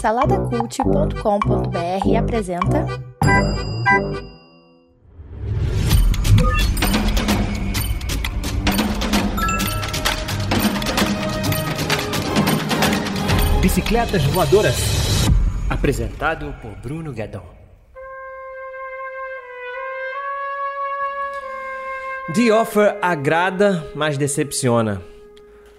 Saladacult.com.br apresenta. Bicicletas Voadoras. Apresentado por Bruno Guedon. The Offer agrada, mas decepciona.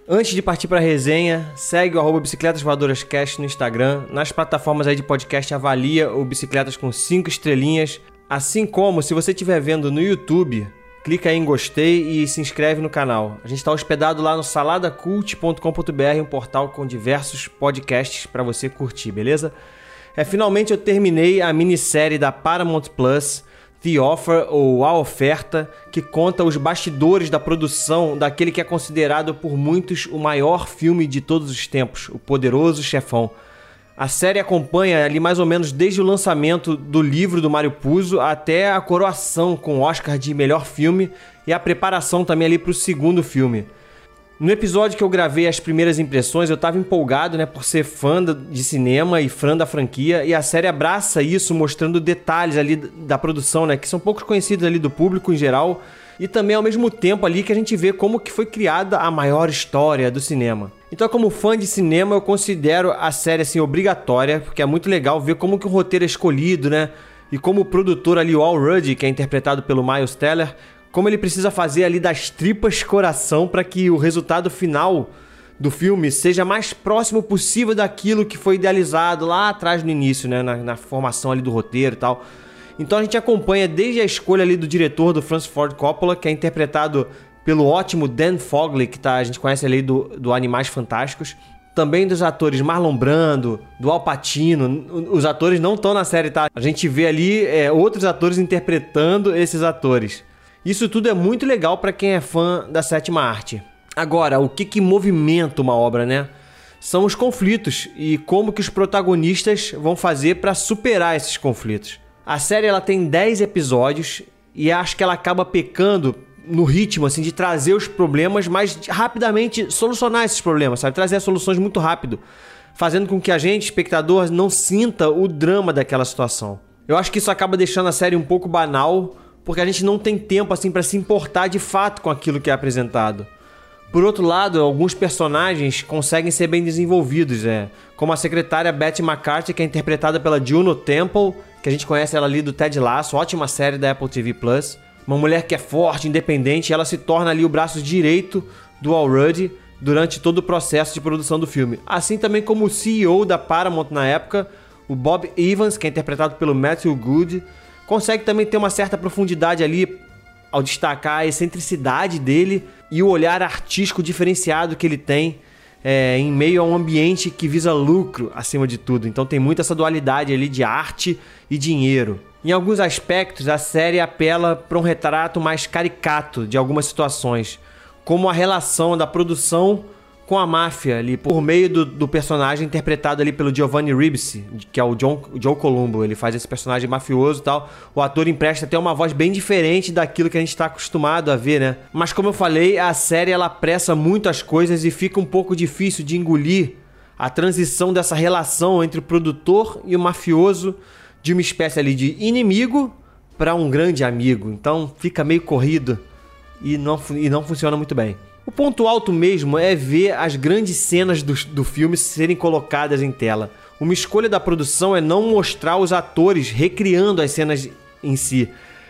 Antes de partir para a resenha, segue o arroba Bicicletas Voadoras Cast no Instagram. Nas plataformas aí de podcast, avalia o Bicicletas com 5 estrelinhas. Assim como, se você estiver vendo no YouTube, clica aí em gostei e se inscreve no canal. A gente está hospedado lá no saladacult.com.br, um portal com diversos podcasts para você curtir, beleza? É, finalmente eu terminei a minissérie da Paramount Plus, The Offer ou A Oferta, que conta os bastidores da produção daquele que é considerado por muitos o maior filme de todos os tempos, O Poderoso Chefão. A série acompanha ali mais ou menos desde o lançamento do livro do Mário Puzo até a coroação com o Oscar de melhor filme e a preparação também ali para o segundo filme. No episódio que eu gravei as primeiras impressões, eu estava empolgado, né, por ser fã de cinema e fã da franquia, e a série abraça isso, mostrando detalhes ali da produção, né, que são poucos conhecidos ali do público em geral, e também ao mesmo tempo ali que a gente vê como que foi criada a maior história do cinema. Então, como fã de cinema, eu considero a série assim obrigatória, porque é muito legal ver como que o roteiro é escolhido, né? E como o produtor ali, o Al Rudd, que é interpretado pelo Miles Teller, como ele precisa fazer ali das tripas coração para que o resultado final do filme seja mais próximo possível daquilo que foi idealizado lá atrás no início, né? Na, na formação ali do roteiro e tal. Então a gente acompanha desde a escolha ali do diretor do Francis Ford Coppola, que é interpretado pelo ótimo Dan Fogley, que tá, a gente conhece ali do, do Animais Fantásticos. Também dos atores Marlon Brando, do Al Pacino. Os atores não estão na série, tá? A gente vê ali é, outros atores interpretando esses atores. Isso tudo é muito legal para quem é fã da sétima arte. Agora, o que, que movimenta uma obra, né? São os conflitos e como que os protagonistas vão fazer para superar esses conflitos. A série ela tem 10 episódios e acho que ela acaba pecando no ritmo, assim, de trazer os problemas, mas rapidamente solucionar esses problemas, sabe? Trazer as soluções muito rápido, fazendo com que a gente, espectador, não sinta o drama daquela situação. Eu acho que isso acaba deixando a série um pouco banal, porque a gente não tem tempo, assim, para se importar de fato com aquilo que é apresentado. Por outro lado, alguns personagens conseguem ser bem desenvolvidos, é, como a secretária Betty McCarthy, que é interpretada pela Juno Temple, que a gente conhece ela ali do Ted Lasso, ótima série da Apple TV Plus. Uma mulher que é forte, independente, ela se torna ali o braço direito do Al Rudd durante todo o processo de produção do filme. Assim também como o CEO da Paramount na época, o Bob Evans, que é interpretado pelo Matthew Good, consegue também ter uma certa profundidade ali ao destacar a excentricidade dele e o olhar artístico diferenciado que ele tem é, em meio a um ambiente que visa lucro acima de tudo. Então tem muito essa dualidade ali de arte e dinheiro. Em alguns aspectos, a série apela para um retrato mais caricato de algumas situações, como a relação da produção com a máfia ali, por meio do, do personagem interpretado ali pelo Giovanni Ribisi, que é o John, Joe Columbo. Ele faz esse personagem mafioso e tal. O ator empresta até uma voz bem diferente daquilo que a gente está acostumado a ver, né? Mas como eu falei, a série ela pressa muito as coisas e fica um pouco difícil de engolir a transição dessa relação entre o produtor e o mafioso de uma espécie ali de inimigo para um grande amigo. Então fica meio corrido e não, e não funciona muito bem. O ponto alto mesmo é ver as grandes cenas do, do filme serem colocadas em tela. Uma escolha da produção é não mostrar os atores recriando as cenas em si,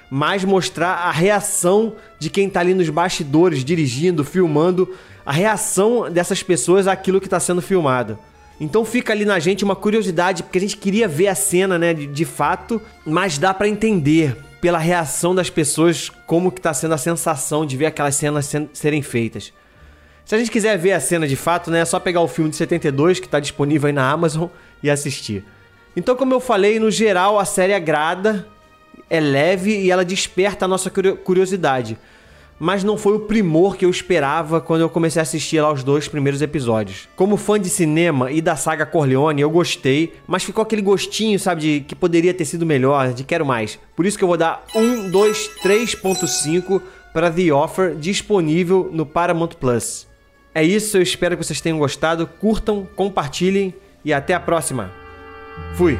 mas mostrar a reação de quem está ali nos bastidores, dirigindo, filmando, a reação dessas pessoas àquilo que está sendo filmado. Então fica ali na gente uma curiosidade, porque a gente queria ver a cena, né, de, de fato, mas dá para entender pela reação das pessoas como que tá sendo a sensação de ver aquelas cenas serem feitas. Se a gente quiser ver a cena de fato, né, é só pegar o filme de 72 que está disponível aí na Amazon e assistir. Então, como eu falei, no geral a série agrada, é leve e ela desperta a nossa curiosidade mas não foi o primor que eu esperava quando eu comecei a assistir lá os dois primeiros episódios. Como fã de cinema e da saga Corleone, eu gostei, mas ficou aquele gostinho, sabe, de que poderia ter sido melhor, de quero mais. Por isso que eu vou dar 1, 2, 3.5 para The Offer disponível no Paramount Plus. É isso, eu espero que vocês tenham gostado, curtam, compartilhem e até a próxima. Fui!